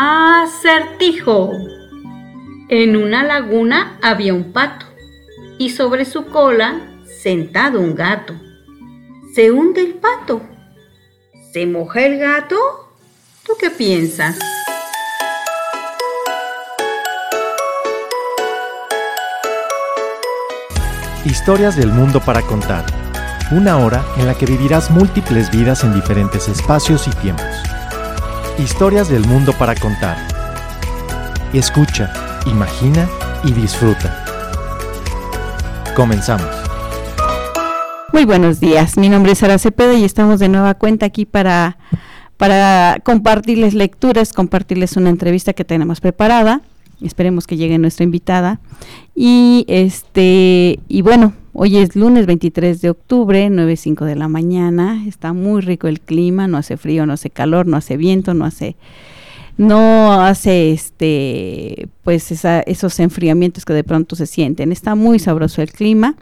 Acertijo. En una laguna había un pato y sobre su cola sentado un gato. Se hunde el pato. ¿Se moja el gato? ¿Tú qué piensas? Historias del mundo para contar. Una hora en la que vivirás múltiples vidas en diferentes espacios y tiempos. Historias del mundo para contar. Escucha, imagina y disfruta. Comenzamos. Muy buenos días, mi nombre es Sara Cepeda y estamos de nueva cuenta aquí para, para compartirles lecturas, compartirles una entrevista que tenemos preparada. Esperemos que llegue nuestra invitada. Y este, y bueno, hoy es lunes 23 de octubre, 9.05 de la mañana. Está muy rico el clima, no hace frío, no hace calor, no hace viento, no hace no hace este pues esos enfriamientos que de pronto se sienten. Está muy sabroso el clima.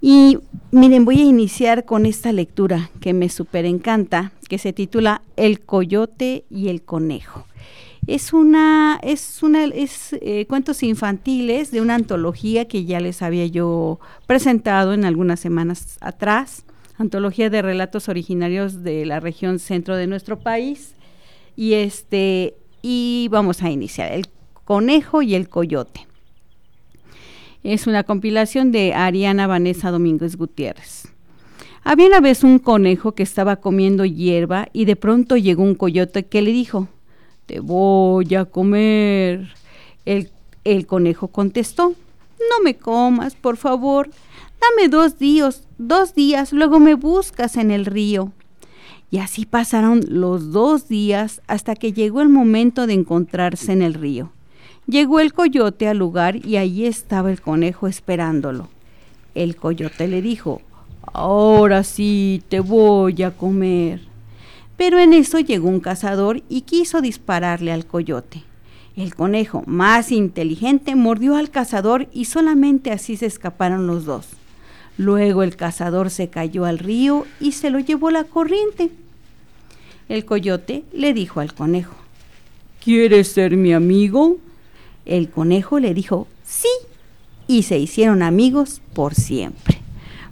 Y miren, voy a iniciar con esta lectura que me súper encanta, que se titula El coyote y el conejo. Es una, es una, es eh, cuentos infantiles de una antología que ya les había yo presentado en algunas semanas atrás, antología de relatos originarios de la región centro de nuestro país. Y este, y vamos a iniciar, el conejo y el coyote. Es una compilación de Ariana Vanessa Domínguez Gutiérrez. Había una vez un conejo que estaba comiendo hierba y de pronto llegó un coyote que le dijo, te voy a comer. El, el conejo contestó, no me comas, por favor, dame dos días, dos días, luego me buscas en el río. Y así pasaron los dos días hasta que llegó el momento de encontrarse en el río. Llegó el coyote al lugar y allí estaba el conejo esperándolo. El coyote le dijo, ahora sí te voy a comer. Pero en eso llegó un cazador y quiso dispararle al coyote. El conejo, más inteligente, mordió al cazador y solamente así se escaparon los dos. Luego el cazador se cayó al río y se lo llevó la corriente. El coyote le dijo al conejo, ¿Quieres ser mi amigo? El conejo le dijo sí y se hicieron amigos por siempre.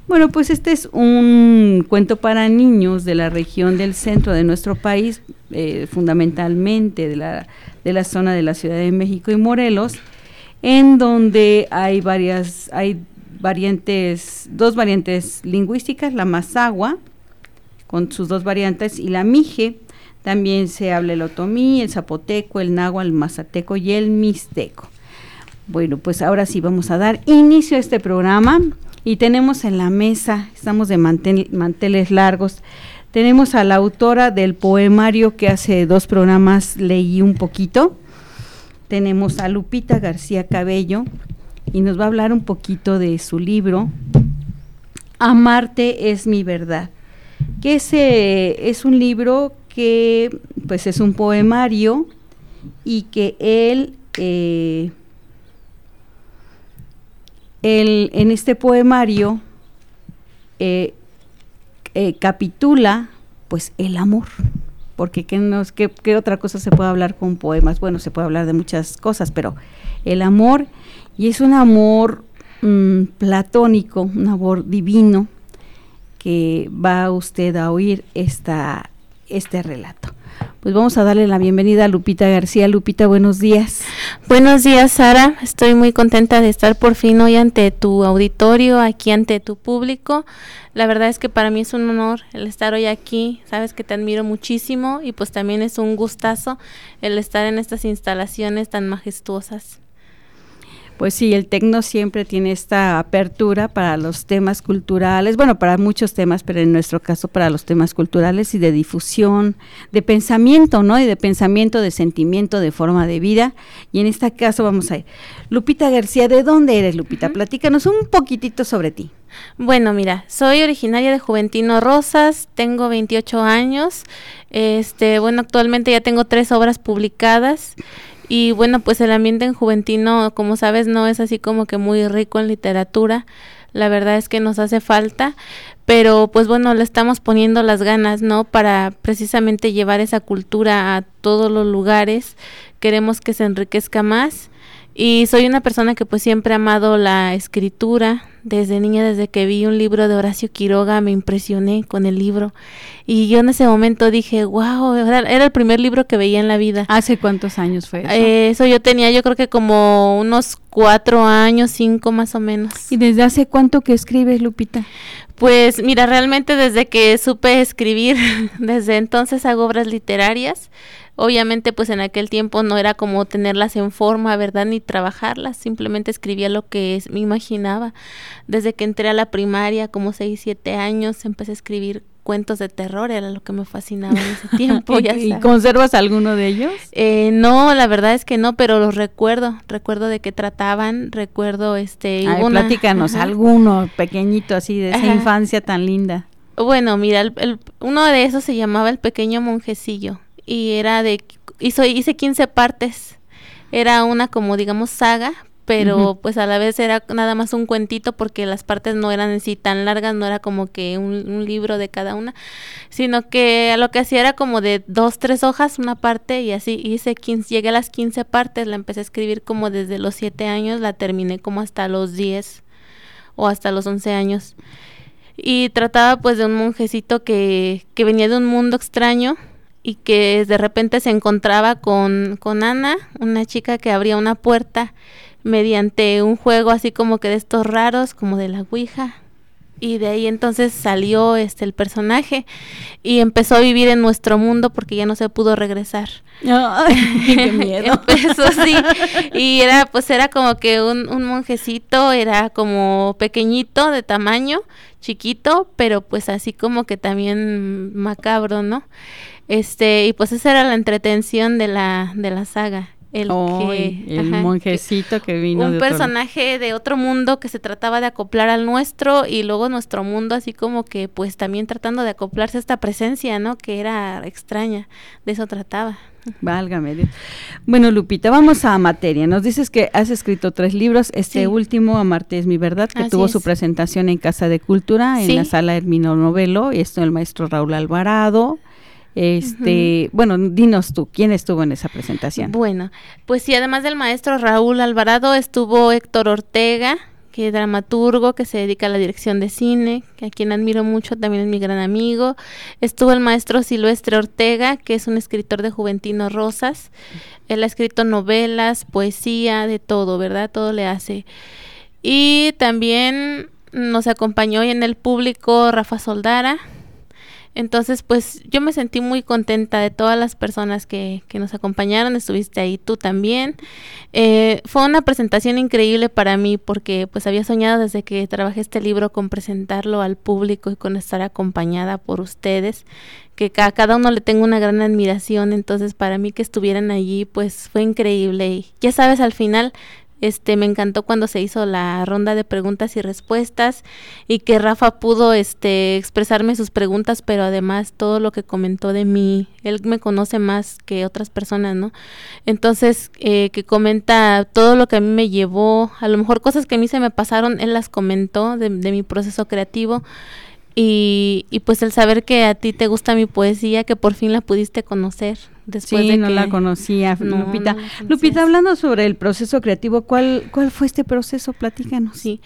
Bueno, pues este es un cuento para niños de la región del centro de nuestro país, eh, fundamentalmente de la, de la zona de la Ciudad de México y Morelos, en donde hay varias, hay variantes, dos variantes lingüísticas, la mazagua, con sus dos variantes, y la mije, también se habla el otomí, el zapoteco, el náhuatl, el mazateco y el mixteco. Bueno, pues ahora sí vamos a dar inicio a este programa y tenemos en la mesa, estamos de manteles largos, tenemos a la autora del poemario que hace dos programas leí un poquito. Tenemos a Lupita García Cabello y nos va a hablar un poquito de su libro Amarte es mi verdad, que ese es un libro que pues es un poemario y que él, eh, en este poemario eh, eh, capitula pues el amor porque ¿qué, otra cosa se puede hablar con poemas? Bueno, se puede hablar de muchas cosas, pero el amor, y es un amor mm, platónico, un amor divino, que va usted a oír esta, este relato. Pues vamos a darle la bienvenida a Lupita García. Lupita, buenos días. Buenos días, Sara. Estoy muy contenta de estar por fin hoy ante tu auditorio, aquí ante tu público. La verdad es que para mí es un honor el estar hoy aquí. Sabes que te admiro muchísimo y pues también es un gustazo el estar en estas instalaciones tan majestuosas. Pues sí, el Tecno siempre tiene esta apertura para los temas culturales, bueno, para muchos temas, pero en nuestro caso para los temas culturales y de difusión, de pensamiento, ¿no? Y de pensamiento, de sentimiento, de forma de vida. Y en este caso vamos a ir. Lupita García, ¿de dónde eres, Lupita? Platícanos un poquitito sobre ti. Bueno, mira, soy originaria de Juventino Rosas, tengo 28 años. Este, bueno, actualmente ya tengo tres obras publicadas. Y bueno, pues el ambiente en Juventino, como sabes, no es así como que muy rico en literatura. La verdad es que nos hace falta, pero pues bueno, le estamos poniendo las ganas, ¿no? Para precisamente llevar esa cultura a todos los lugares queremos que se enriquezca más y soy una persona que pues siempre ha amado la escritura. Desde niña, desde que vi un libro de Horacio Quiroga, me impresioné con el libro. Y yo en ese momento dije, wow, era, el primer libro que veía en la vida. ¿Hace cuántos años fue eso? Eh, eso yo tenía yo creo que como unos cuatro años, cinco más o menos. ¿Y desde hace cuánto que escribes, Lupita? Pues mira, realmente desde que supe escribir, desde entonces hago obras literarias. Obviamente pues en aquel tiempo no era como tenerlas en forma, ¿verdad? Ni trabajarlas, simplemente escribía lo que me imaginaba. Desde que entré a la primaria, como 6, 7 años, empecé a escribir cuentos de terror, era lo que me fascinaba en ese tiempo. ¿Y conservas alguno de ellos? Eh, no, la verdad es que no, pero los recuerdo, recuerdo de qué trataban, recuerdo este... Ay, platícanos alguno pequeñito así de esa infancia tan linda. Bueno, mira, el, uno de esos se llamaba El Pequeño Monjecillo y era de, hizo, hice 15 partes, era una como digamos saga, pero pues a la vez era nada más un cuentito porque las partes no eran así tan largas, no era como que un, libro de cada una, sino que lo que hacía era como de dos, tres hojas una parte y así. Hice 15, llegué a las 15 partes, la empecé a escribir como desde los 7 años, la terminé como hasta los 10 o hasta los 11 años. Y trataba pues de un monjecito que, que venía de un mundo extraño y que de repente se encontraba con, con Ana, una chica que abría una puerta mediante un juego así como que de estos raros, como de la Ouija. Y de ahí entonces salió este el personaje y empezó a vivir en nuestro mundo porque ya no se pudo regresar. qué miedo. empezó así y era pues era como que un, un monjecito, era como pequeñito de tamaño, chiquito, pero pues así como que también macabro, ¿no? Este, y pues esa era la entretención de la, de la saga. El, el monjecito que, vino un personaje de otro mundo que se trataba de acoplar al nuestro y luego nuestro mundo así como que pues también tratando de acoplarse a esta presencia no que era extraña de eso trataba Válgame Dios. Bueno, Lupita, vamos a materia. Nos dices que has escrito tres libros. Este último, Amarte es mi verdad, que tuvo su presentación en Casa de Cultura, en la sala Hermino Novelo. Y esto el maestro Raúl Alvarado. Este, bueno, dinos tú, ¿quién estuvo en esa presentación? Bueno, pues sí, además del maestro Raúl Alvarado, estuvo Héctor Ortega, que es dramaturgo, que se dedica a la dirección de cine, que a quien admiro mucho, también es mi gran amigo. Estuvo el maestro Silvestre Ortega, que es un escritor de Juventino Rosas. Él ha escrito novelas, poesía, de todo, ¿verdad? Todo le hace. Y también nos acompañó en el público Rafa Soldara, entonces, pues yo me sentí muy contenta de todas las personas que, que nos acompañaron, estuviste ahí tú también. Eh, fue una presentación increíble para mí porque pues había soñado desde que trabajé este libro con presentarlo al público y con estar acompañada por ustedes, que a cada uno le tengo una gran admiración, entonces para mí que estuvieran allí pues fue increíble. Y ya sabes, al final este, me encantó cuando se hizo la ronda de preguntas y respuestas y que Rafa pudo este, expresarme sus preguntas, pero además todo lo que comentó de mí, él me conoce más que otras personas, ¿no? Entonces, eh, que comenta todo lo que a mí me llevó, a lo mejor cosas que a mí se me pasaron, él las comentó de, de mi proceso creativo. Y, y pues el saber que a ti te gusta mi poesía, que por fin la pudiste conocer, Después sí, no la conocía, Lupita. Lupita, hablando sobre el proceso creativo, ¿cuál, ¿cuál fue este proceso? Platícanos. Sí,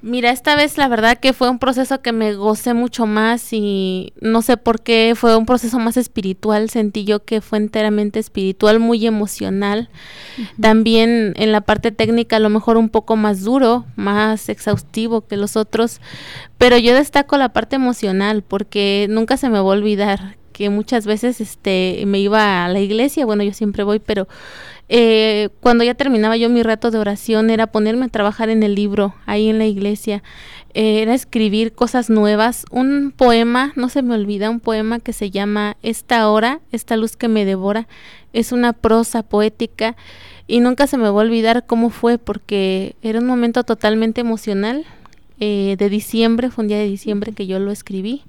mira, esta vez la verdad que fue un proceso que me gocé mucho más y no sé por qué, fue un proceso más espiritual, sentí yo que fue enteramente espiritual, muy emocional. También en la parte técnica a lo mejor un poco más duro, más exhaustivo que los otros, pero yo destaco la parte emocional porque nunca se me va a olvidar que muchas veces este me iba a la iglesia, bueno, yo siempre voy, pero eh, cuando ya terminaba yo mi rato de oración era ponerme a trabajar en el libro, ahí en la iglesia, eh, era escribir cosas nuevas, un poema, no se me olvida, un poema que se llama Esta hora, esta luz que me devora, es una prosa poética y nunca se me va a olvidar cómo fue porque era un momento totalmente emocional, eh, de diciembre, fue un día de diciembre que yo lo escribí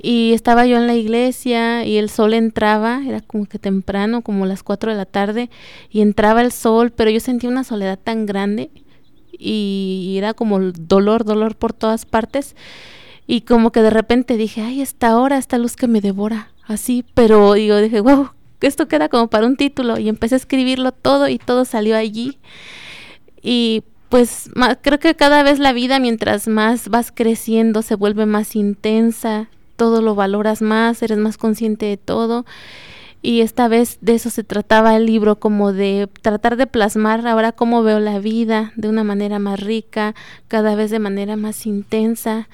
y estaba yo en la iglesia y el sol entraba, era como que temprano, como las 4 de la tarde, y entraba el sol, pero yo sentía una soledad tan grande y, era como dolor, dolor por todas partes. Y como que de repente dije, ay, esta hora, esta luz que me devora, así, pero yo dije, wow, esto queda como para un título y empecé a escribirlo todo y todo salió allí. Y pues creo que cada vez la vida mientras más vas creciendo se vuelve más intensa, todo lo valoras más, eres más consciente de todo y esta vez de eso se trataba el libro, como de tratar de plasmar ahora cómo veo la vida de una manera más rica, cada vez de manera más intensa,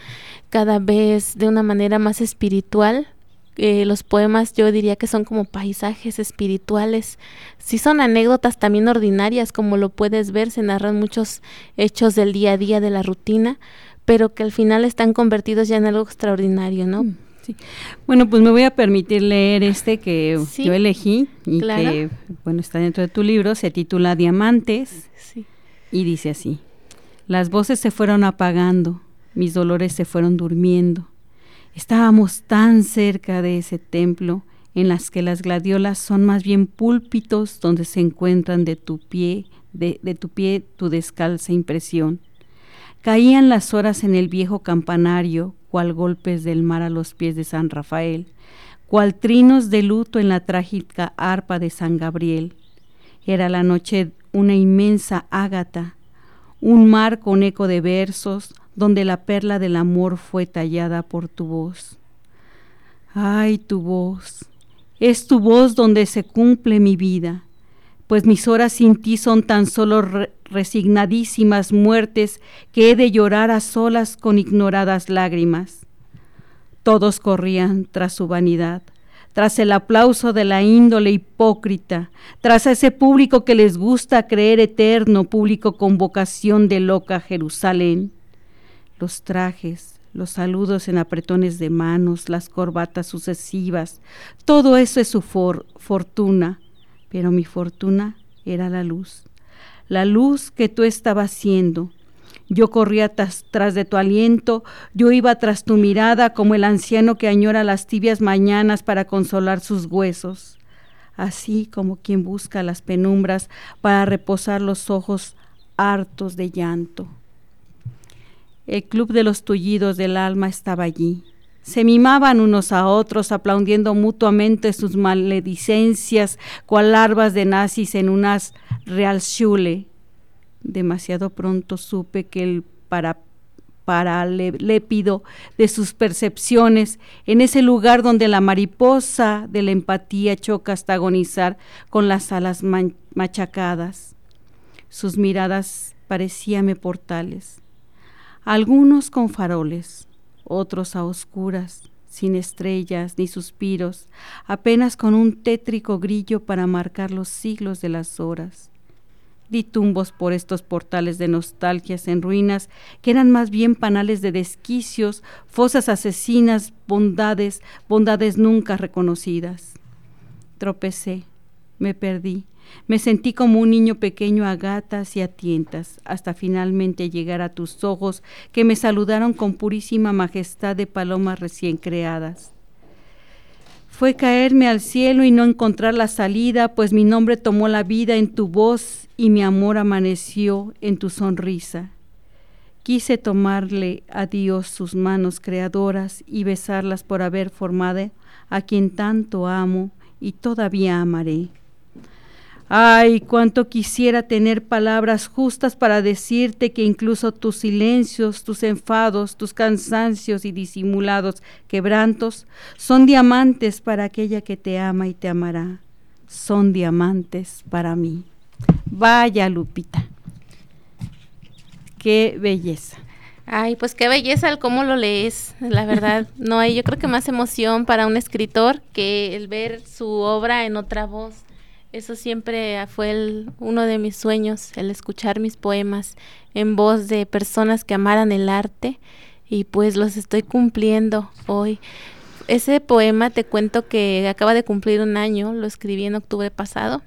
cada vez de una manera más espiritual. Eh, los poemas yo diría que son como paisajes espirituales. Si son anécdotas también ordinarias, como lo puedes ver, se narran muchos hechos del día a día, de la rutina, pero que al final están convertidos ya en algo extraordinario, ¿no? Mm. Bueno, pues me voy a permitir leer este que yo elegí y que, bueno, está dentro de tu libro, se titula Diamantes y dice así, las voces se fueron apagando, mis dolores se fueron durmiendo. Estábamos tan cerca de ese templo en las que las gladiolas son más bien púlpitos donde se encuentran de tu pie, de, de tu pie tu descalza impresión. Caían las horas en el viejo campanario cual golpes del mar a los pies de San Rafael, cual trinos de luto en la trágica arpa de San Gabriel. Era la noche una inmensa ágata, un mar con eco de versos, donde la perla del amor fue tallada por tu voz. Ay, tu voz, es tu voz donde se cumple mi vida, pues mis horas sin ti son tan solo resignadísimas muertes que he de llorar a solas con ignoradas lágrimas. Todos corrían tras su vanidad, tras el aplauso de la índole hipócrita, tras ese público que les gusta creer eterno, público con vocación de loca Jerusalén. Los trajes, los saludos en apretones de manos, las corbatas sucesivas, todo eso es su fortuna, pero mi fortuna era la luz, la luz que tú estabas haciendo. Yo corría tras, de tu aliento, yo iba tras tu mirada como el anciano que añora las tibias mañanas para consolar sus huesos, así como quien busca las penumbras para reposar los ojos hartos de llanto. El club de los tullidos del alma estaba allí, se mimaban unos a otros, aplaudiendo mutuamente sus maledicencias, cual larvas de nazis en unas realschule. Demasiado pronto supe que el para lépido de sus percepciones, en ese lugar donde la mariposa de la empatía choca hasta agonizar con las alas machacadas. Sus miradas parecíame portales, algunos con faroles, otros a oscuras, sin estrellas ni suspiros, apenas con un tétrico grillo para marcar los siglos de las horas. Di tumbos por estos portales de nostalgias en ruinas, que eran más bien panales de desquicios, fosas asesinas, bondades, bondades nunca reconocidas. Tropecé, me perdí, me sentí como un niño pequeño a gatas y a tientas, hasta finalmente llegar a tus ojos que me saludaron con purísima majestad de palomas recién creadas. Fue caerme al cielo y no encontrar la salida, pues mi nombre tomó la vida en tu voz y mi amor amaneció en tu sonrisa. Quise tomarle a Dios sus manos creadoras y besarlas por haber formado a quien tanto amo y todavía amaré. Ay, cuánto quisiera tener palabras justas para decirte que incluso tus silencios, tus enfados, tus cansancios y disimulados quebrantos son diamantes para aquella que te ama y te amará. Son diamantes para mí. Vaya, Lupita. Qué belleza. Ay, pues qué belleza el cómo lo lees, la verdad. No hay, yo creo que más emoción para un escritor que el ver su obra en otra voz. Eso siempre fue uno de mis sueños, el escuchar mis poemas en voz de personas que amaran el arte y pues los estoy cumpliendo hoy. Ese poema te cuento que acaba de cumplir un año, lo escribí en octubre pasado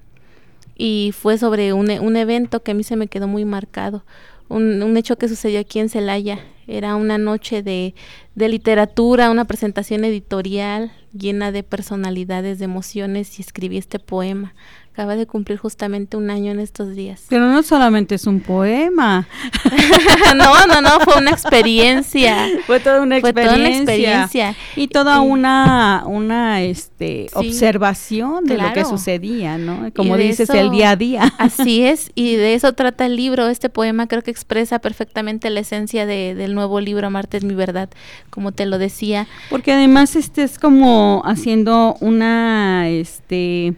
y fue sobre un, un evento que a mí se me quedó muy marcado, un, un hecho que sucedió aquí en Celaya. Era una noche de, de literatura, una presentación editorial llena de personalidades, de emociones y escribí este poema acaba de cumplir justamente un año en estos días. Pero no solamente es un poema. no, no, no, fue una experiencia. Fue toda una Fue experiencia. toda una experiencia. Y toda una, una este, Sí, observación de lo que sucedía, ¿no? Como dices, eso- el día a día. Así es, y de eso trata el libro. Este poema creo que expresa perfectamente la esencia de- del nuevo libro Marte es mi verdad, como te lo decía. Porque además este es como haciendo una este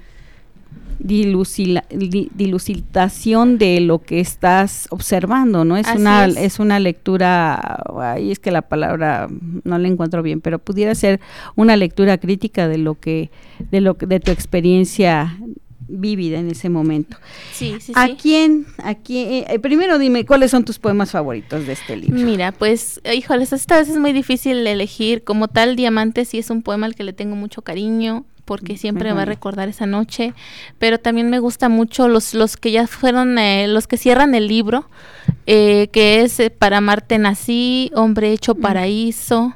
dilucila- di- dilucidación de lo que estás observando, ¿no? Es Así una es. es. una lectura, ay, es que la palabra no la encuentro bien, pero pudiera ser una lectura crítica de lo que de lo de tu experiencia vívida en ese momento. Sí, sí, ¿A sí. quién a quién eh, primero dime cuáles son tus poemas favoritos de este libro? Mira, pues, eh, híjoles, esta vez es muy difícil elegir. Como tal, Diamante sí es un poema al que le tengo mucho cariño, porque siempre va a recordar esa noche. Pero también me gusta mucho los, los que ya fueron, eh, los que cierran el libro, eh, que es eh, Para amarte nací, Hombre hecho paraíso.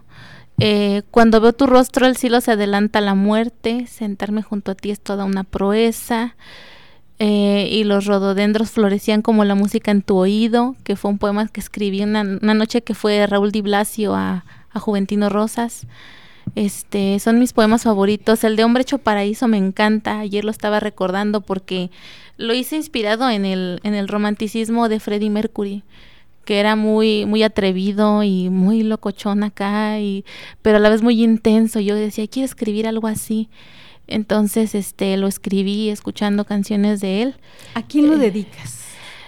Eh, cuando veo tu rostro, el cielo se adelanta a la muerte. Sentarme junto a ti es toda una proeza. eh, y los rododendros florecían como la música en tu oído, que fue un poema que escribí una, una noche que fue Raúl Di Blasio a, a Juventino Rosas. Este, son mis poemas favoritos. El de Hombre hecho paraíso me encanta. Ayer lo estaba recordando porque lo hice inspirado en el, en el romanticismo de Freddie Mercury que era muy muy atrevido y muy locochón acá y pero a la vez muy intenso. Yo decía, quiero escribir algo así. Entonces, este, lo escribí escuchando canciones de él. ¿A quién lo Eh, dedicas?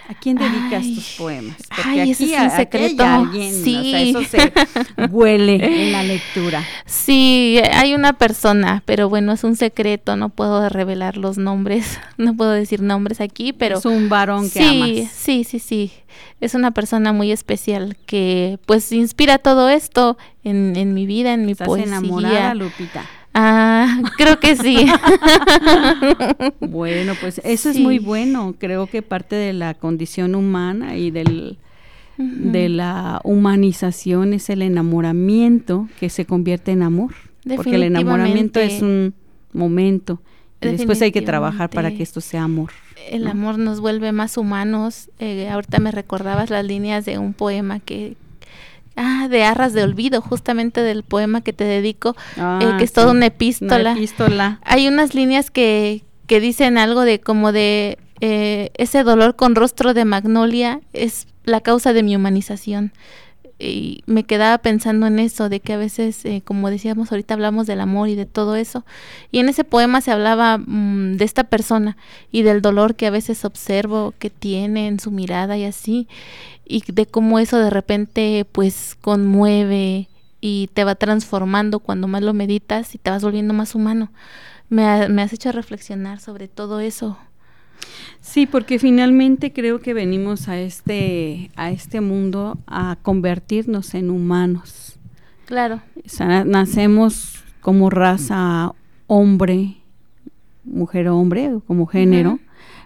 ¿A quién dedicas ay, tus poemas? ay, ese es un aquí secreto. alguien, o sea, Sí. eso se huele en la lectura. Sí, hay una persona, pero bueno, es un secreto, no puedo revelar los nombres, no puedo decir nombres aquí, pero es un varón que sí, amas. sí, sí, sí. Es una persona muy especial que pues inspira todo esto en, en mi vida, en mi ¿Estás poesía. enamorada, Lupita? Ah, creo que sí. Bueno, pues eso es muy bueno. Creo que parte de la condición humana y del, de la humanización es el enamoramiento que se convierte en amor. Porque el enamoramiento es un momento. Y después hay que trabajar para que esto sea amor. El ¿no? amor nos vuelve más humanos. Eh, ahorita me recordabas las líneas de un poema que... Ah, de Arras de Olvido, justamente del poema que te dedico, eh, Ah, que es toda sí. una epístola. Una epístola. Hay unas líneas que, que dicen algo de como de eh, ese dolor con rostro de magnolia es la causa de mi humanización. Y me quedaba pensando en eso, de que a veces, eh, como decíamos ahorita, hablamos del amor y de todo eso. Y en ese poema se hablaba mm, de esta persona y del dolor que a veces observo que tiene en su mirada y así. Y de cómo eso de repente pues conmueve y te va transformando cuando más lo meditas y te vas volviendo más humano. Me, ha- me has hecho reflexionar sobre todo eso. Sí, porque finalmente creo que venimos a este, a este mundo a convertirnos en humanos. Claro, O sea, nacemos como raza hombre, mujer hombre, como género,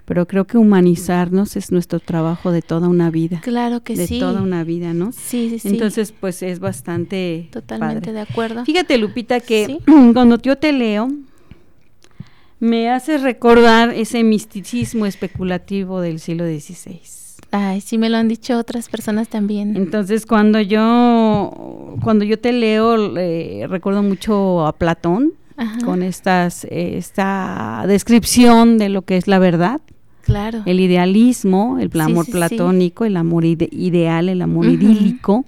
pero creo que humanizarnos es nuestro trabajo de toda una vida, claro que de sí. toda una vida, ¿no? Sí, sí, sí. Entonces, pues es bastante totalmente padre. de acuerdo. Fíjate, Lupita, que Sí. cuando yo te leo, me hace recordar ese misticismo especulativo del siglo XVI. Ay, sí me lo han dicho otras personas también. Entonces, cuando yo, cuando yo te leo, eh, recuerdo mucho a Platón Ajá, con estas, eh, esta descripción de lo que es la verdad, claro. el idealismo, el amor sí, sí. platónico, el amor ide- ideal, el amor idílico.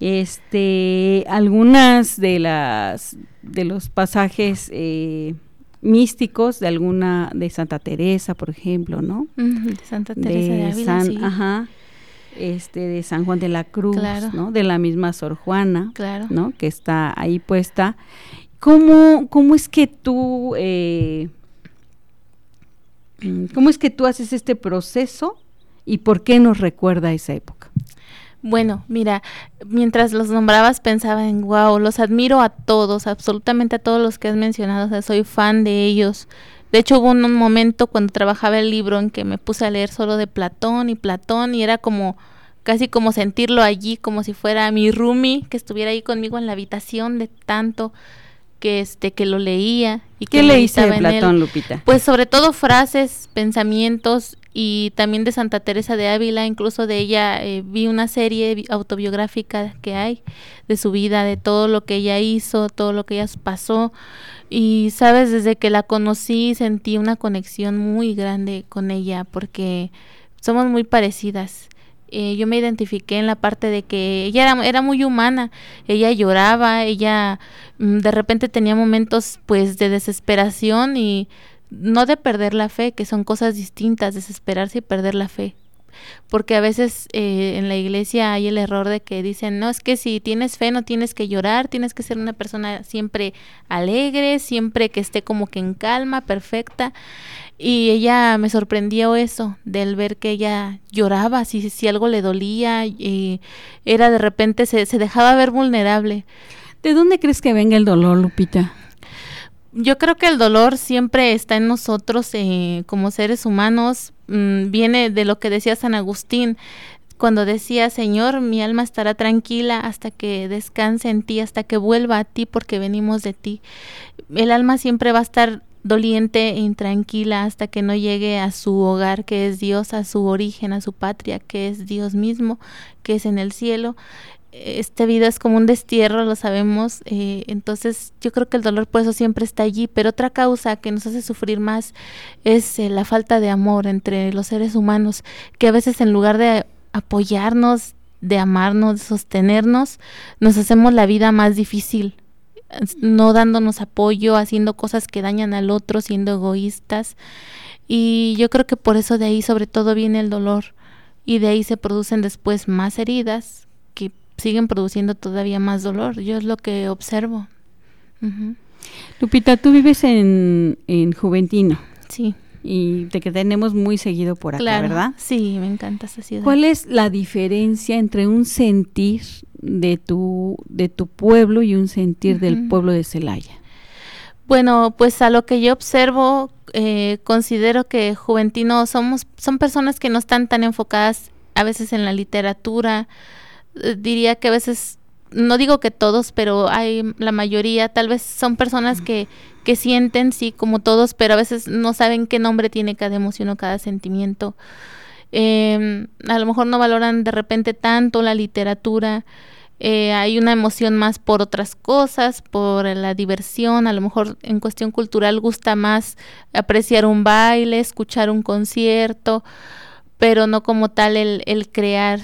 Este, algunas de las de los pasajes eh, místicos de alguna de Santa Teresa, por ejemplo, ¿no? De Santa Teresa de, Ávila, San, sí. ajá, este, de San Juan de la Cruz, Claro. ¿no? De la misma Sor Juana, Claro. ¿no? Que está ahí puesta. ¿Cómo, cómo es que tú, eh, mm, cómo es que tú haces este proceso y por qué nos recuerda esa época? Bueno, mira, mientras los nombrabas pensaba en wow, los admiro a todos, absolutamente a todos los que has mencionado, o sea, soy fan de ellos. De hecho, hubo un, un momento cuando trabajaba el libro en que me puse a leer solo de Platón y Platón y era como casi como sentirlo allí, como si fuera mi roomie que estuviera ahí conmigo en la habitación de tanto que este que lo leía, Y ¿Qué leíste de Platón, Lupita? Pues sobre todo frases, pensamientos y también de Santa Teresa de Ávila, incluso de ella eh, vi una serie autobiográfica que hay de su vida, de todo lo que ella hizo, todo lo que ella pasó. Y sabes, desde que la conocí sentí una conexión muy grande con ella porque somos muy parecidas. Eh, yo me identifiqué en la parte de que ella era, era muy humana, ella lloraba, ella mm, de repente tenía momentos pues de desesperación y no de perder la fe, que son cosas distintas, desesperarse y perder la fe. Porque a veces eh, en la iglesia hay el error de que dicen, no, es que si tienes fe no tienes que llorar, tienes que ser una persona siempre alegre, siempre que esté como que en calma, perfecta. Y ella me sorprendió eso, del ver que ella lloraba, si, si algo le dolía, y era de repente, se, se dejaba ver vulnerable. ¿De dónde crees que venga el dolor, Lupita? Yo creo que el dolor siempre está en nosotros eh, como seres humanos, mm, viene de lo que decía San Agustín, cuando decía, Señor, mi alma estará tranquila hasta que descanse en ti, hasta que vuelva a ti, porque venimos de ti. El alma siempre va a estar doliente e intranquila hasta que no llegue a su hogar, que es Dios, a su origen, a su patria, que es Dios mismo, que es en el cielo esta vida es como un destierro, lo sabemos, eh, entonces yo creo que el dolor por eso siempre está allí, pero otra causa que nos hace sufrir más es eh, la falta de amor entre los seres humanos, que a veces en lugar de apoyarnos, de amarnos, de sostenernos, nos hacemos la vida más difícil, no dándonos apoyo, haciendo cosas que dañan al otro, siendo egoístas, y yo creo que por eso de ahí sobre todo viene el dolor, y de ahí se producen después más heridas siguen produciendo todavía más dolor. Yo es lo que observo. Lupita, tú vives en, en Juventino. Sí. Y te que tenemos muy seguido por acá, ¿verdad? Sí, me encanta esa ciudad. ¿Cuál es la diferencia entre un sentir de tu, de tu pueblo y un sentir del pueblo de Celaya? Bueno, pues a lo que yo observo, eh, considero que Juventino somos, son personas que no están tan enfocadas a veces en la literatura, diría que a veces, no digo que todos, pero hay la mayoría, tal vez son personas que, que sienten, sí, como todos, pero a veces no saben qué nombre tiene cada emoción o cada sentimiento. Em, a lo mejor no valoran de repente tanto la literatura. Eh, hay una emoción más por otras cosas, por la diversión, a lo mejor en cuestión cultural gusta más apreciar un baile, escuchar un concierto, pero no como tal el, el crear.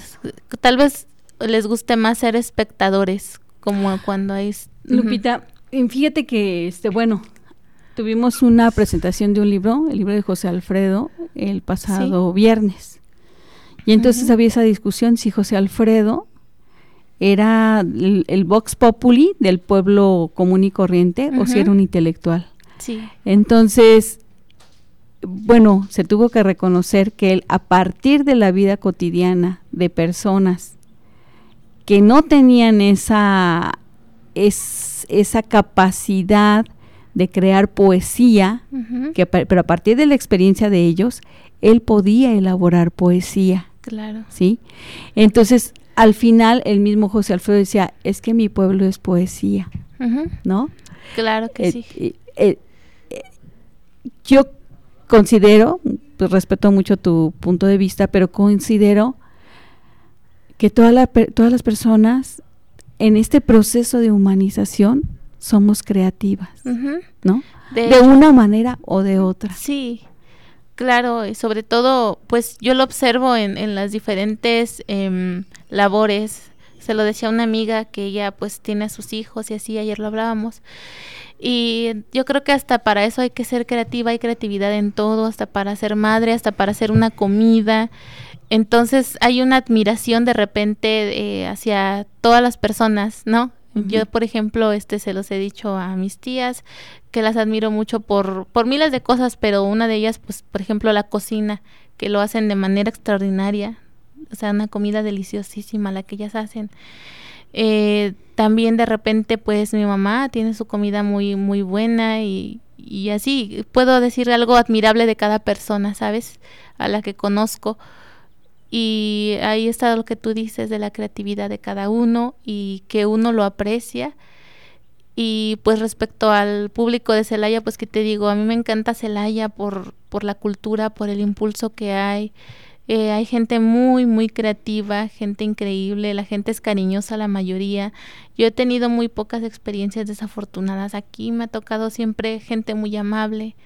Tal vez les guste más ser espectadores, como cuando hay... Lupita, fíjate que, este, bueno, tuvimos una presentación de un libro, el libro de José Alfredo, el pasado viernes. Y entonces había esa discusión si José Alfredo era el, Vox Populi del pueblo común y corriente o si era un intelectual. Sí. Entonces, bueno, se tuvo que reconocer que él, a partir de la vida cotidiana de personas que no tenían esa, esa capacidad de crear poesía, que, pero a partir de la experiencia de ellos, él podía elaborar poesía. Claro. ¿Sí? Entonces, al final, el mismo José Alfredo decía, es que mi pueblo es poesía, ¿no? Claro que eh, sí. Eh, eh, yo considero, pues respeto mucho tu punto de vista, pero considero que todas las personas en este proceso de humanización somos creativas, ¿no? De, una manera o de otra. Sí, claro, y sobre todo, pues yo lo observo en, en las diferentes em, labores. Se lo decía una amiga que ella pues tiene a sus hijos y así, ayer lo hablábamos. Y yo creo que hasta para eso hay que ser creativa, hay creatividad en todo, hasta para ser madre, hasta para hacer una comida. Entonces hay una admiración de repente eh, hacia todas las personas, ¿no? Yo, por ejemplo, este se los he dicho a mis tías que las admiro mucho por por miles de cosas, pero una de ellas, pues, por ejemplo, la cocina, que lo hacen de manera extraordinaria, o sea, una comida deliciosísima la que ellas hacen. Eh, también de repente, pues, mi mamá tiene su comida muy muy buena y y así puedo decir algo admirable de cada persona, ¿sabes? A la que conozco y ahí está lo que tú dices de la creatividad de cada uno y que uno lo aprecia Y pues respecto al público de Celaya, pues que te digo, a mí me encanta Celaya por, por la cultura, por el impulso que hay. Eh, hay gente muy, muy creativa, gente increíble, la gente es cariñosa la mayoría. Yo he tenido muy pocas experiencias desafortunadas aquí, me ha tocado siempre gente muy amable,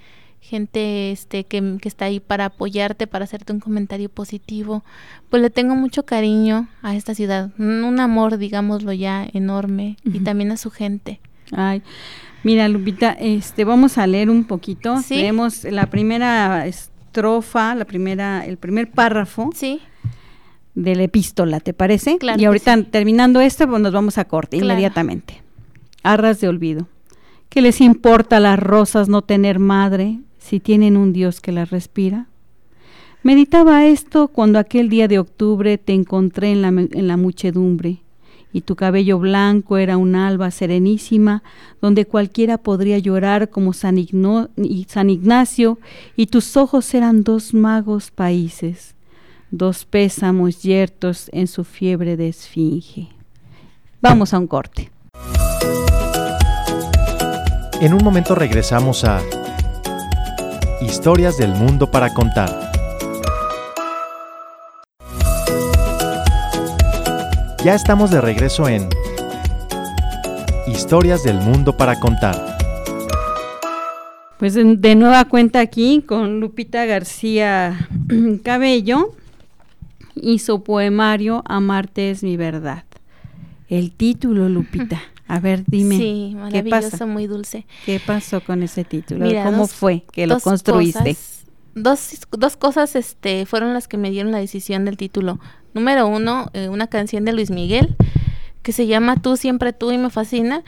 gente este que, que, está ahí para apoyarte, para hacerte un comentario positivo. Pues le tengo mucho cariño a esta ciudad, un amor, digámoslo ya, enorme, y también a su gente. Ay, mira, Lupita, este, vamos a leer un poquito. ¿Sí? Leemos la primera estrofa, la primera, el primer párrafo. Sí. De la epístola, ¿te parece? Claro y ahorita sí. terminando esto, pues nos vamos a corte Claro. inmediatamente. Arras de olvido. ¿Qué les importa a las rosas no tener madre si tienen un Dios que las respira? Meditaba esto cuando aquel día de octubre te encontré en la, en la muchedumbre y tu cabello blanco era un alba serenísima donde cualquiera podría llorar como San, San Ignacio y tus ojos eran dos magos países, dos pésamos yertos en su fiebre de esfinge. Vamos a un corte. En un momento regresamos a Historias del Mundo para Contar. Ya estamos de regreso en Historias del Mundo para Contar. Pues de, de nueva cuenta aquí con Lupita García Cabello y su poemario Amarte es mi verdad. El título, Lupita. A ver, dime, sí, ¿qué maravilloso, pasa? muy dulce. ¿Qué pasó con ese título? Mira, ¿Cómo dos- fue que lo construiste? cosas- dos, dos cosas este, fueron las que me dieron la decisión del título. Número uno, eh, una canción de Luis Miguel que se llama Tú, siempre tú y me fascina.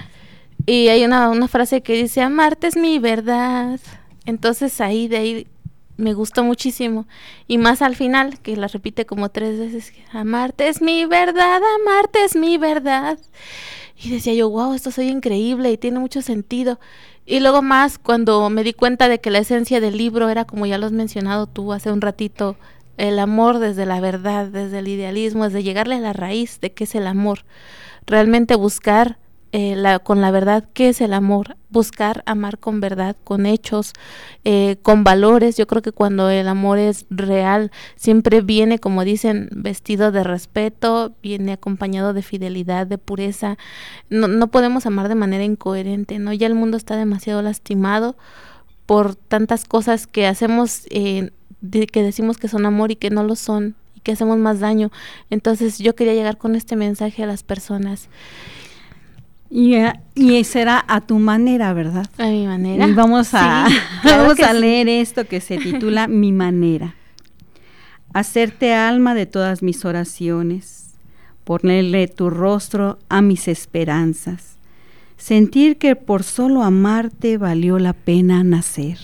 Y hay una, una frase que dice, amarte es mi verdad. Entonces ahí de ahí me gustó muchísimo. Y más al final, que la repite como tres veces, amarte es mi verdad, amarte es mi verdad. Y decía yo, wow, esto soy increíble y tiene mucho sentido. Y luego más cuando me di cuenta de que la esencia del libro era, como ya lo has mencionado tú hace un ratito, el amor desde la verdad, desde el idealismo, desde llegarle a la raíz de qué es el amor. Realmente buscar eh, la, con la verdad qué es el amor, buscar amar con verdad, con hechos, eh, con valores. Yo creo que cuando el amor es real, siempre viene, como dicen, vestido de respeto, viene acompañado de fidelidad, de pureza. No, no podemos amar de manera incoherente, ¿no? Ya el mundo está demasiado lastimado por tantas cosas que hacemos, eh, que decimos que son amor y que no lo son y que hacemos más daño. Entonces yo quería llegar con este mensaje a las personas, Y, eh, y será a tu manera, ¿verdad? a mi manera. Y vamos a, Sí, claro vamos a sí. leer esto que se titula Mi manera. Hacerte alma de todas mis oraciones, ponerle tu rostro a mis esperanzas, sentir que por solo amarte valió la pena nacer.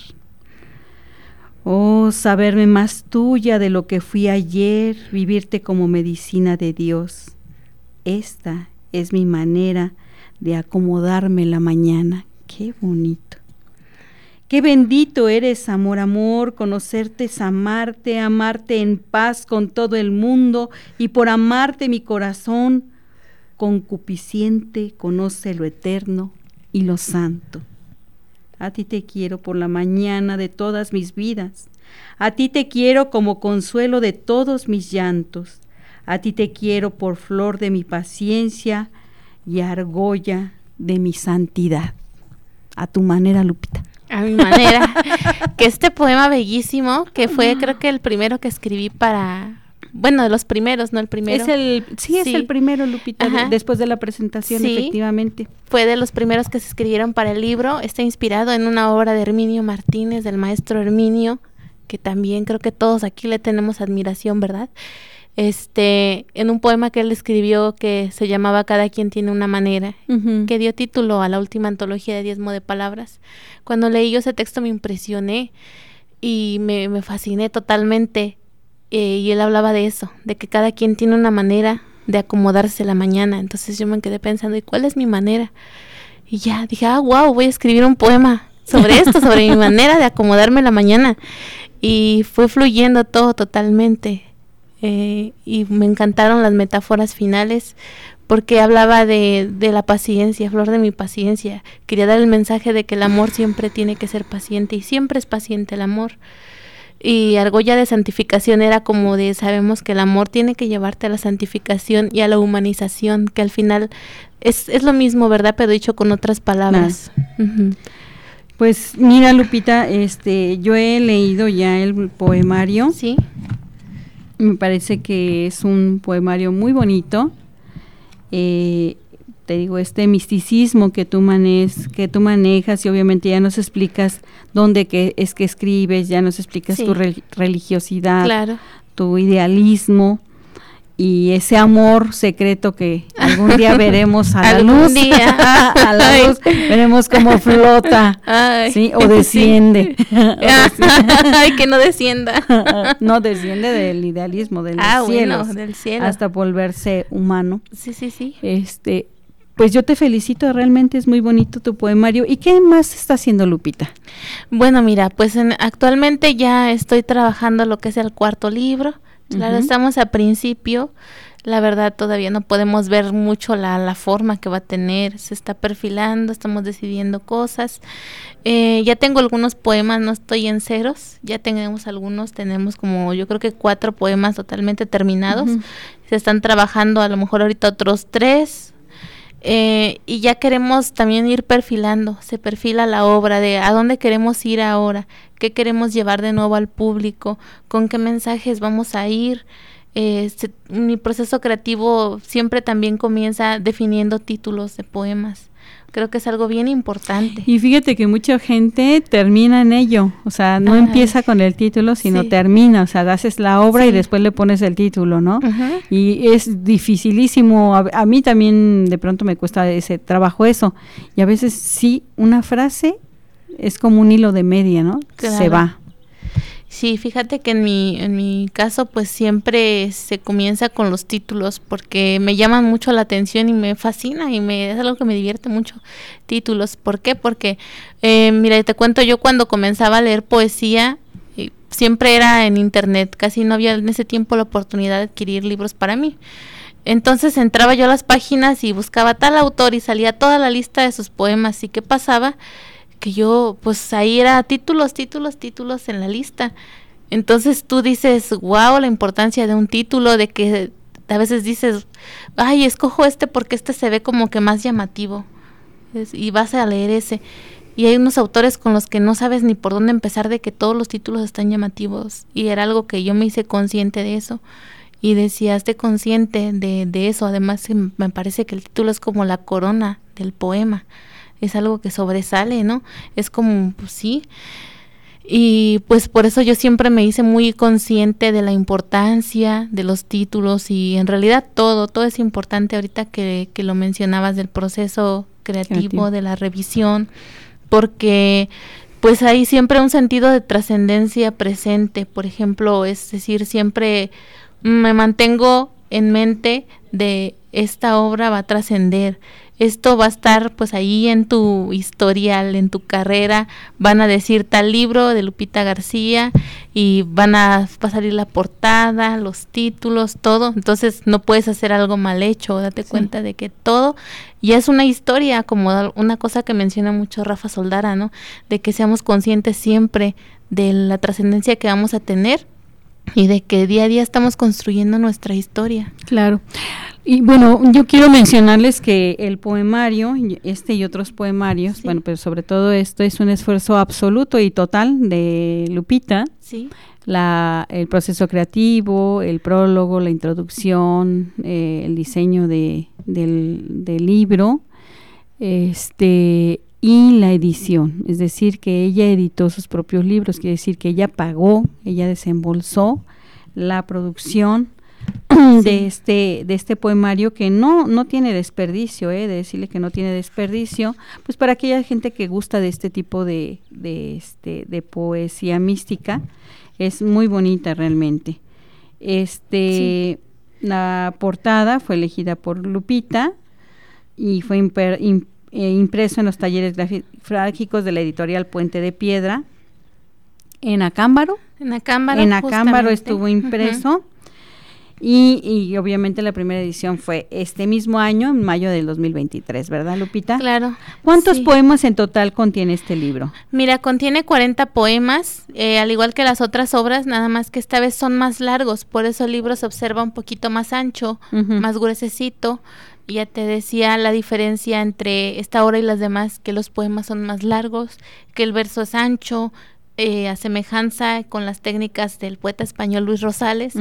Oh, saberme más tuya de lo que fui ayer, vivirte como medicina de Dios. Esta es mi manera de acomodarme la mañana. Qué bonito. Qué bendito eres, amor, amor, conocerte es amarte, amarte en paz con todo el mundo y por amarte mi corazón concupisciente conoce lo eterno y lo santo. A ti te quiero por la mañana de todas mis vidas. A ti te quiero como consuelo de todos mis llantos. A ti te quiero por flor de mi paciencia y argolla de mi santidad. A tu manera, Lupita. A mi manera. que este poema bellísimo, que fue creo que el primero que escribí para, bueno, de los primeros, no el primero. Es el, sí, es el primero, Lupita, de- después de la presentación, Sí. efectivamente. Fue de los primeros que se escribieron para el libro. Está inspirado en una obra de Herminio Martínez, del maestro Herminio, que también creo que todos aquí le tenemos admiración, ¿verdad? Este, en un poema que él escribió que se llamaba Cada quien tiene una manera, que dio título a la última antología de Diezmo de Palabras. Cuando leí yo ese texto me impresioné y me, me fasciné totalmente. eh, y él hablaba de eso, de que cada quien tiene una manera de acomodarse la mañana. Entonces yo me quedé pensando, ¿y cuál es mi manera? Y ya dije, ah, wow, voy a escribir un poema sobre esto, sobre mi manera de acomodarme la mañana. Y fue fluyendo todo totalmente. Eh, y me encantaron las metáforas finales porque hablaba de, de la paciencia, flor de mi paciencia. Quería dar el mensaje de que el amor siempre tiene que ser paciente y siempre es paciente el amor. Y argolla de santificación era como de sabemos que el amor tiene que llevarte a la santificación y a la humanización, que al final es, es lo mismo, ¿verdad? Pero dicho con otras palabras. Pues mira, Lupita, este, yo he leído ya el poemario. Sí. Me parece que es un poemario muy bonito. Eh, te digo, este misticismo que tú, manes, que tú manejas y obviamente ya nos explicas dónde que es que escribes, ya nos explicas tu religiosidad, tu idealismo y ese amor secreto que algún día veremos a la luz, a la luz, veremos cómo flota, ¿sí? O desciende. Ay, que no descienda. no desciende del idealismo, del, ah, cielo, del cielo, hasta volverse humano. Sí, sí, sí. Este, pues yo te felicito, realmente es muy bonito tu poemario. ¿Y qué más está haciendo Lupita? Bueno, mira, pues actualmente ya estoy trabajando lo que es el cuarto libro. Claro, estamos a principio. La verdad todavía no podemos ver mucho la, la, forma que va a tener. Se está perfilando, estamos decidiendo cosas. Eh, ya tengo algunos poemas, no estoy en ceros. Ya tenemos algunos, tenemos como yo creo que cuatro poemas totalmente terminados. Se están trabajando a lo mejor ahorita otros tres eh, y ya queremos también ir perfilando, se perfila la obra de a dónde queremos ir ahora, qué queremos llevar de nuevo al público, con qué mensajes vamos a ir. Eh, mi proceso creativo siempre también comienza definiendo títulos de poemas creo que es algo bien importante. Y fíjate que mucha gente termina en ello, o sea, no empieza con el título, sino termina, o sea, haces la obra y después le pones el título, ¿no? Y es dificilísimo, a, mí también de pronto me cuesta ese trabajo eso, y a veces sí, una frase es como un hilo de media, ¿no? Se va. Sí, fíjate que en mi, en mi caso pues siempre se comienza con los títulos porque me llaman mucho la atención y me fascina y me, es algo que me divierte mucho. Títulos, ¿por qué? Porque, eh, mira, te cuento, yo cuando comenzaba a leer poesía, siempre era en internet, casi no había en ese tiempo la oportunidad de adquirir libros para mí. Entonces entraba yo a las páginas y buscaba tal autor y salía toda la lista de sus poemas. ¿Y qué pasaba? Que yo, pues ahí era títulos, títulos, títulos en la lista. Entonces tú dices, wow, la importancia de un título, de que a veces dices, ay, escojo este porque este se ve como que más llamativo. y vas a leer ese. Y hay unos autores con los que no sabes ni por dónde empezar de que todos los títulos están llamativos. Y era algo que yo me hice consciente de eso. Y decía, esté consciente de, de eso. Además, me parece que el título es como la corona del poema es algo que sobresale, ¿no? Es como, pues sí. Y pues por eso yo siempre me hice muy consciente de la importancia de los títulos y en realidad todo, todo es importante ahorita que, que lo mencionabas del proceso creativo, de la revisión, porque pues hay siempre un sentido de trascendencia presente, por ejemplo, es decir, siempre me mantengo en mente de esta obra va a trascender esto va a estar pues ahí en tu historial, en tu carrera, van a decir tal libro de Lupita García y van a, va a salir la portada, los títulos, todo, entonces no puedes hacer algo mal hecho, date cuenta de que todo ya es una historia, como una cosa que menciona mucho Rafa Soldara, ¿no? De que seamos conscientes siempre de la trascendencia que vamos a tener y de que día a día estamos construyendo nuestra historia. Claro. Y bueno, yo quiero mencionarles que el poemario, este y otros poemarios, bueno, pero sobre todo esto es un esfuerzo absoluto y total de Lupita. Sí. La, el proceso creativo, el prólogo, la introducción, eh, el diseño de, del, del libro, este y la edición, es decir, que ella editó sus propios libros, quiere decir que ella pagó, ella desembolsó la producción de este de este poemario que no no tiene desperdicio eh, de decirle que no tiene desperdicio pues para aquella gente que gusta de este tipo de, de este de poesía mística es muy bonita realmente. Este la portada fue elegida por Lupita y fue eh, impreso en los talleres gráficos de la editorial Puente de Piedra en Acámbaro en Acámbaro en Acámbaro estuvo impreso Y, obviamente la primera edición fue este mismo año, en mayo del 2023, ¿verdad, Lupita? Claro. ¿Cuántos poemas en total contiene este libro? Mira, contiene 40 poemas, eh, al igual que las otras obras, nada más que esta vez son más largos, por eso el libro se observa un poquito más ancho, más gruesecito. Ya te decía la diferencia entre esta obra y las demás, que los poemas son más largos, que el verso es ancho, eh, a semejanza con las técnicas del poeta español Luis Rosales,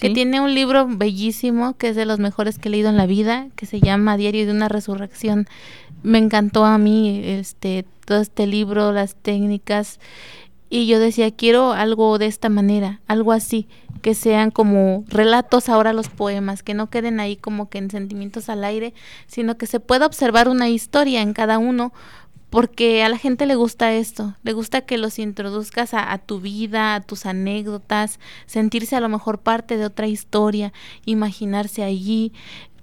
que tiene un libro bellísimo, que es de los mejores que he leído en la vida, que se llama Diario de una Resurrección. Me encantó a mí este todo este libro, las técnicas, y yo decía, quiero algo de esta manera, algo así, que sean como relatos ahora los poemas, que no queden ahí como que en sentimientos al aire, sino que se pueda observar una historia en cada uno, porque a la gente le gusta esto, le gusta que los introduzcas a, tu vida, a tus anécdotas, sentirse a lo mejor parte de otra historia, imaginarse allí.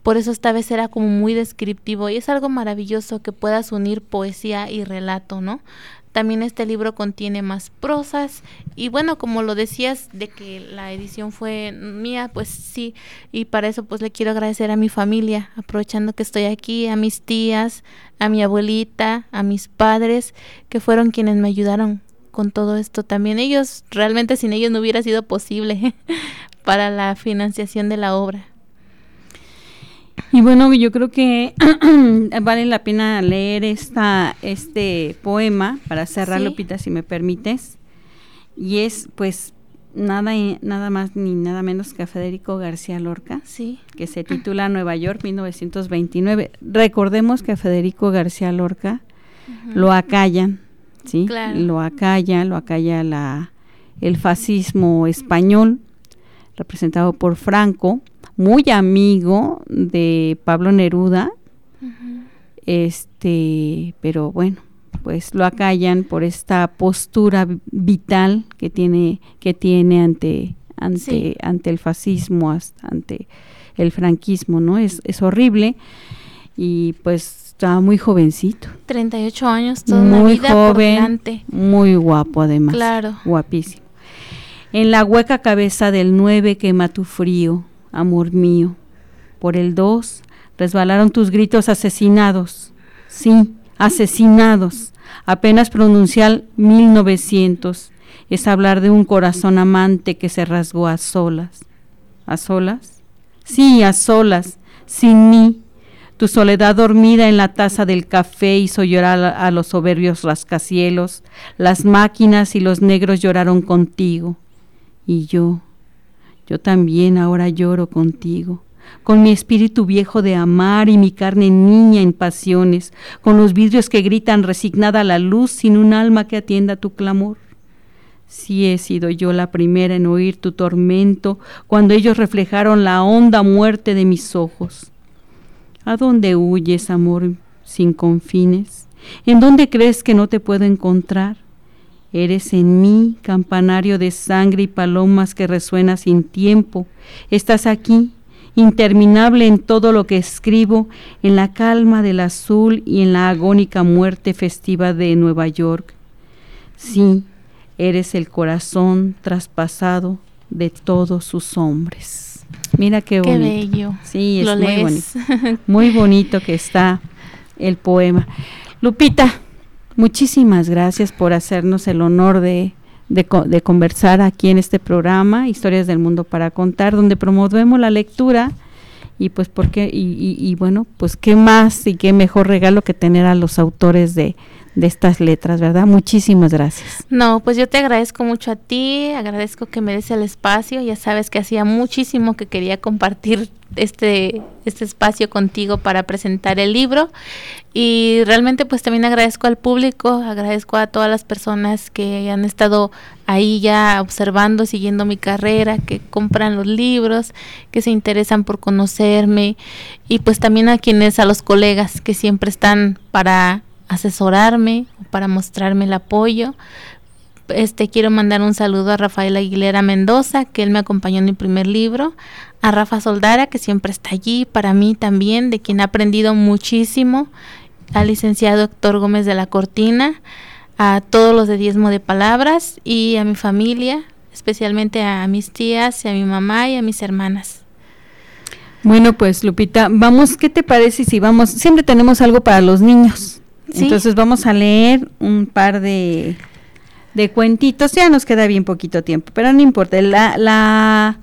Por eso esta vez era como muy descriptivo y es algo maravilloso que puedas unir poesía y relato, ¿no? También este libro contiene más prosas y bueno, como lo decías de que la edición fue mía, pues sí, y para eso pues le quiero agradecer a mi familia, aprovechando que estoy aquí, a mis tías, a mi abuelita, a mis padres, que fueron quienes me ayudaron con todo esto. También ellos, realmente sin ellos no hubiera sido posible para la financiación de la obra. Y bueno, yo creo que vale la pena leer esta, este poema para cerrar, Lupita, si me permites. Y es, pues, nada, nada más ni nada menos que a Federico García Lorca, sí. que se titula Nueva York 1929. Recordemos que a Federico García Lorca lo acallan, ¿sí? Lo acalla, lo acalla la, el fascismo español, representado por Franco muy amigo de Pablo Neruda, este, pero bueno, pues lo acallan por esta postura vital que tiene, que tiene ante, ante, ante el fascismo, ante el franquismo, ¿no? Es, es horrible y pues estaba muy jovencito. 38 años, toda muy una vida joven, Muy guapo además. Claro. Guapísimo. En la hueca cabeza del nueve quema tu frío, amor mío. Por el dos resbalaron tus gritos asesinados. Sí, asesinados. Apenas pronunciar 1900 es hablar de un corazón amante que se rasgó a solas. ¿A solas? Sí, a solas, sin mí. Tu soledad dormida en la taza del café hizo llorar a los soberbios rascacielos. Las máquinas y los negros lloraron contigo. Y yo, yo también ahora lloro contigo, con mi espíritu viejo de amar y mi carne niña en pasiones, con los vidrios que gritan resignada a la luz sin un alma que atienda tu clamor. Si he sido yo la primera en oír tu tormento cuando ellos reflejaron la honda muerte de mis ojos. ¿A dónde huyes, amor sin confines? ¿En dónde crees que no te puedo encontrar? Eres en mí, campanario de sangre y palomas que resuena sin tiempo. Estás aquí, interminable en todo lo que escribo, en la calma del azul y en la agónica muerte festiva de Nueva York. Sí, eres el corazón traspasado de todos sus hombres. Mira qué bonito. Qué bello. Sí, es muy bonito. Muy bonito que está el poema. Lupita, Muchísimas gracias por hacernos el honor de, de, conversar aquí en este programa, Historias del Mundo para Contar, donde promovemos la lectura y pues porque y, y, bueno pues qué más y qué mejor regalo que tener a los autores de, de estas letras, ¿verdad? Muchísimas gracias. No, pues yo te agradezco mucho a ti, agradezco que me des el espacio, ya sabes que hacía muchísimo que quería compartir este, este espacio contigo para presentar el libro y realmente pues también agradezco al público, agradezco a todas las personas que han estado ahí ya observando, siguiendo mi carrera, que compran los libros, que se interesan por conocerme y pues también a quienes, a los colegas que siempre están para asesorarme, para mostrarme el apoyo. Este quiero mandar un saludo a Rafael Aguilera Mendoza, que él me acompañó en mi primer libro, a Rafa Soldara, que siempre está allí para mí también, de quien he aprendido muchísimo, al licenciado Héctor Gómez de la Cortina, a todos los de Diezmo de Palabras y a mi familia, especialmente a mis tías y a mi mamá y a mis hermanas. Bueno, pues Lupita, vamos, ¿qué te parece si vamos? Siempre tenemos algo para los niños. Entonces vamos a leer un par de, de cuentitos. Ya nos queda bien poquito tiempo, pero no importa. La, la,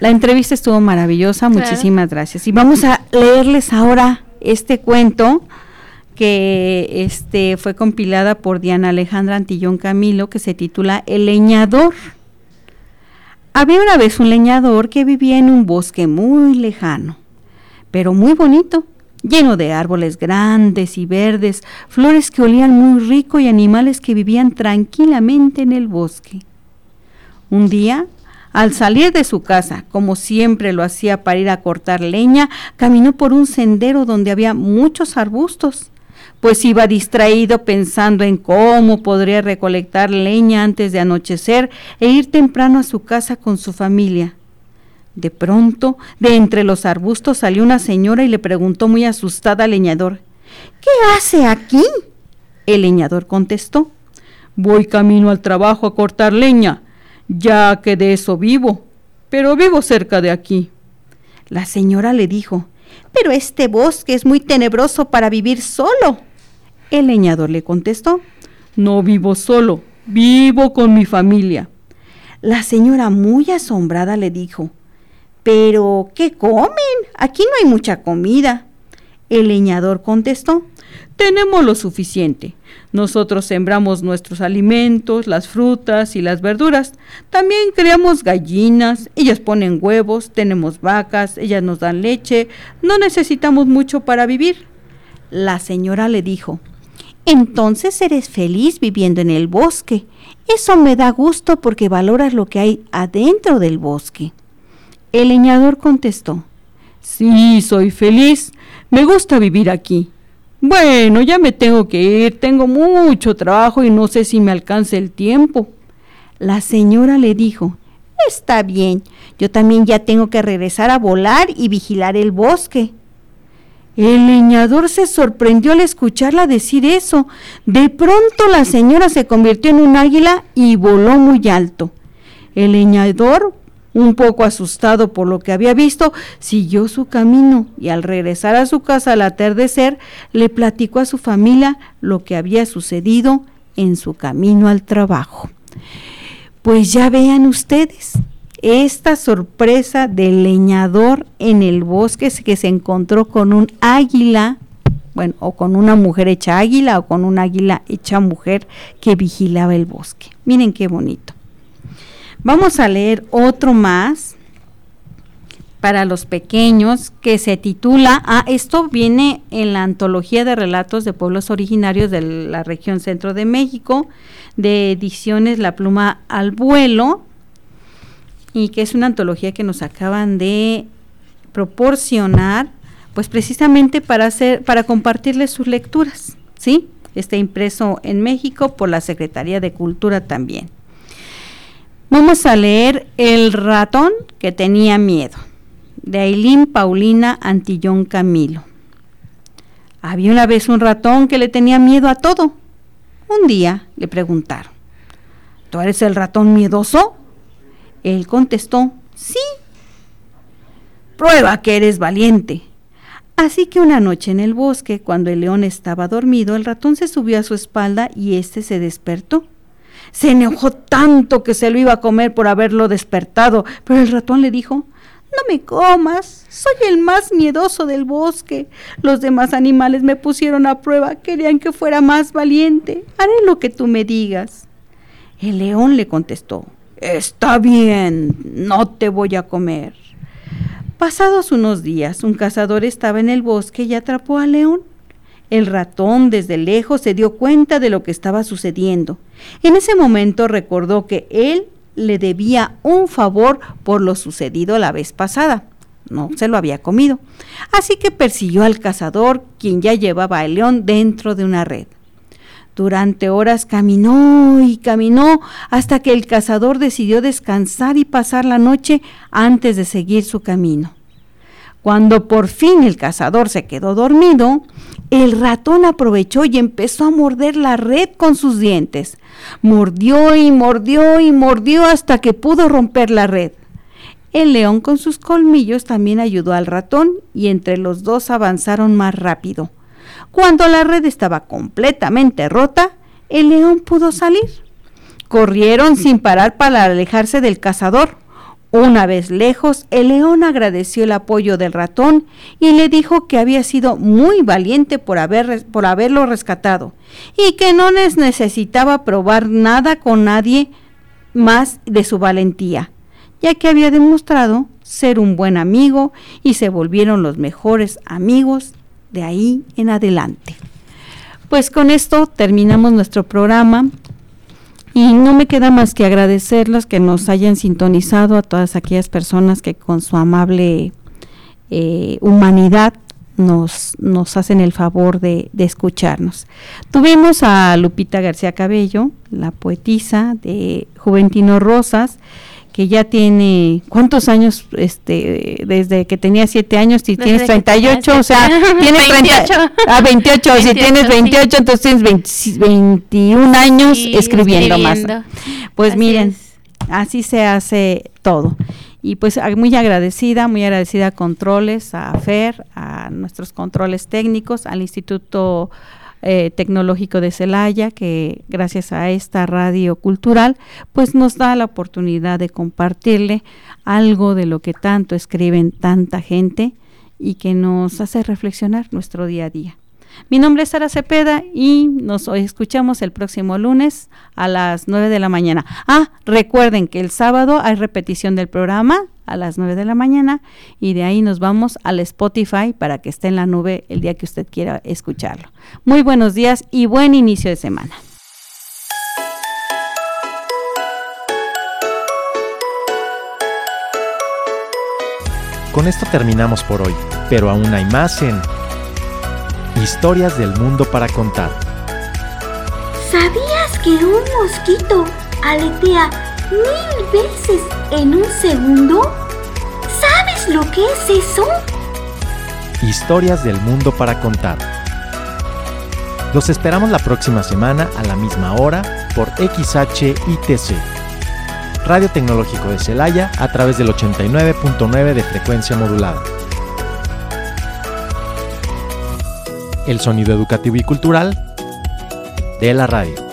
la entrevista estuvo maravillosa. Muchísimas gracias. Y vamos a leerles ahora este cuento que este fue compilada por Diana Alejandra Antillón Camilo, que se titula El leñador. Había una vez un leñador que vivía en un bosque muy lejano, pero muy bonito, lleno de árboles grandes y verdes, flores que olían muy rico y animales que vivían tranquilamente en el bosque. Un día, al salir de su casa, como siempre lo hacía para ir a cortar leña, caminó por un sendero donde había muchos arbustos pues iba distraído pensando en cómo podría recolectar leña antes de anochecer e ir temprano a su casa con su familia. De pronto, de entre los arbustos salió una señora y le preguntó muy asustada al leñador, ¿Qué hace aquí? El leñador contestó, Voy camino al trabajo a cortar leña, ya que de eso vivo, pero vivo cerca de aquí. La señora le dijo, Pero este bosque es muy tenebroso para vivir solo. El leñador le contestó, No vivo solo, vivo con mi familia. La señora, muy asombrada, le dijo, Pero, ¿qué comen? Aquí no hay mucha comida. El leñador contestó, Tenemos lo suficiente. Nosotros sembramos nuestros alimentos, las frutas y las verduras. También creamos gallinas, ellas ponen huevos, tenemos vacas, ellas nos dan leche. No necesitamos mucho para vivir. La señora le dijo, entonces eres feliz viviendo en el bosque. Eso me da gusto porque valoras lo que hay adentro del bosque. El leñador contestó, Sí, soy feliz. Me gusta vivir aquí. Bueno, ya me tengo que ir. Tengo mucho trabajo y no sé si me alcance el tiempo. La señora le dijo, Está bien, yo también ya tengo que regresar a volar y vigilar el bosque. El leñador se sorprendió al escucharla decir eso. De pronto la señora se convirtió en un águila y voló muy alto. El leñador, un poco asustado por lo que había visto, siguió su camino y al regresar a su casa al atardecer le platicó a su familia lo que había sucedido en su camino al trabajo. Pues ya vean ustedes, esta sorpresa del leñador en el bosque que se encontró con un águila, bueno, o con una mujer hecha águila o con un águila hecha mujer que vigilaba el bosque. Miren qué bonito. Vamos a leer otro más para los pequeños que se titula, ah, esto viene en la antología de relatos de pueblos originarios de la región centro de México, de ediciones La Pluma al Vuelo, y que es una antología que nos acaban de proporcionar, pues precisamente para hacer, para compartirles sus lecturas, ¿sí? Está impreso en México por la Secretaría de Cultura también. Vamos a leer El ratón que tenía miedo, de Ailín Paulina Antillón Camilo. Había una vez un ratón que le tenía miedo a todo. Un día le preguntaron, ¿tú eres el ratón miedoso? Él contestó, sí. Prueba que eres valiente. Así que una noche en el bosque, cuando el león estaba dormido, el ratón se subió a su espalda y éste se despertó. Se enojó tanto que se lo iba a comer por haberlo despertado, pero el ratón le dijo, no me comas, soy el más miedoso del bosque. Los demás animales me pusieron a prueba, querían que fuera más valiente. Haré lo que tú me digas. El león le contestó, Está bien, no te voy a comer. Pasados unos días, un cazador estaba en el bosque y atrapó al león. El ratón desde lejos se dio cuenta de lo que estaba sucediendo. En ese momento recordó que él le debía un favor por lo sucedido la vez pasada. No se lo había comido. Así que persiguió al cazador, quien ya llevaba al león dentro de una red. Durante horas caminó y caminó hasta que el cazador decidió descansar y pasar la noche antes de seguir su camino. Cuando por fin el cazador se quedó dormido, el ratón aprovechó y empezó a morder la red con sus dientes. Mordió y mordió y mordió hasta que pudo romper la red. El león con sus colmillos también ayudó al ratón y entre los dos avanzaron más rápido. Cuando la red estaba completamente rota, el león pudo salir. Corrieron sin parar para alejarse del cazador. Una vez lejos, el león agradeció el apoyo del ratón y le dijo que había sido muy valiente por, haber, por haberlo rescatado y que no les necesitaba probar nada con nadie más de su valentía, ya que había demostrado ser un buen amigo y se volvieron los mejores amigos de ahí en adelante. Pues con esto terminamos nuestro programa. Y no me queda más que agradecerlos que nos hayan sintonizado a todas aquellas personas que con su amable eh, humanidad nos, nos hacen el favor de, escucharnos. Tuvimos a Lupita García Cabello, la poetisa de Juventino Rosas, que ya tiene, ¿cuántos años? este Desde que tenía siete años, si tienes 38, o sea, tienes 28. a 28, si tienes 28, entonces tienes 21 años escribiendo, más. Pues miren, así se hace todo. Y pues muy agradecida, muy agradecida a Controles, a FER, a nuestros controles técnicos, al Instituto eh, Tecnológico de Celaya, que gracias a esta radio cultural, pues nos da la oportunidad de compartirle algo de lo que tanto escriben tanta gente y que nos hace reflexionar nuestro día a día. Mi nombre es Sara Cepeda y nos escuchamos el próximo lunes a las 9 de la mañana. Ah, recuerden que el sábado hay repetición del programa a las 9 de la mañana y de ahí nos vamos al Spotify para que esté en la nube el día que usted quiera escucharlo. Muy buenos días y buen inicio de semana. Con esto terminamos por hoy, pero aún hay más en Historias del mundo para contar. ¿Sabías que un mosquito aletea mil veces en un segundo? ¿Sabes lo que es eso? Historias del mundo para contar. Los esperamos la próxima semana a la misma hora por XHITC. Radio Tecnológico de Celaya a través del 89.9 de frecuencia modulada. El sonido educativo y cultural de la radio.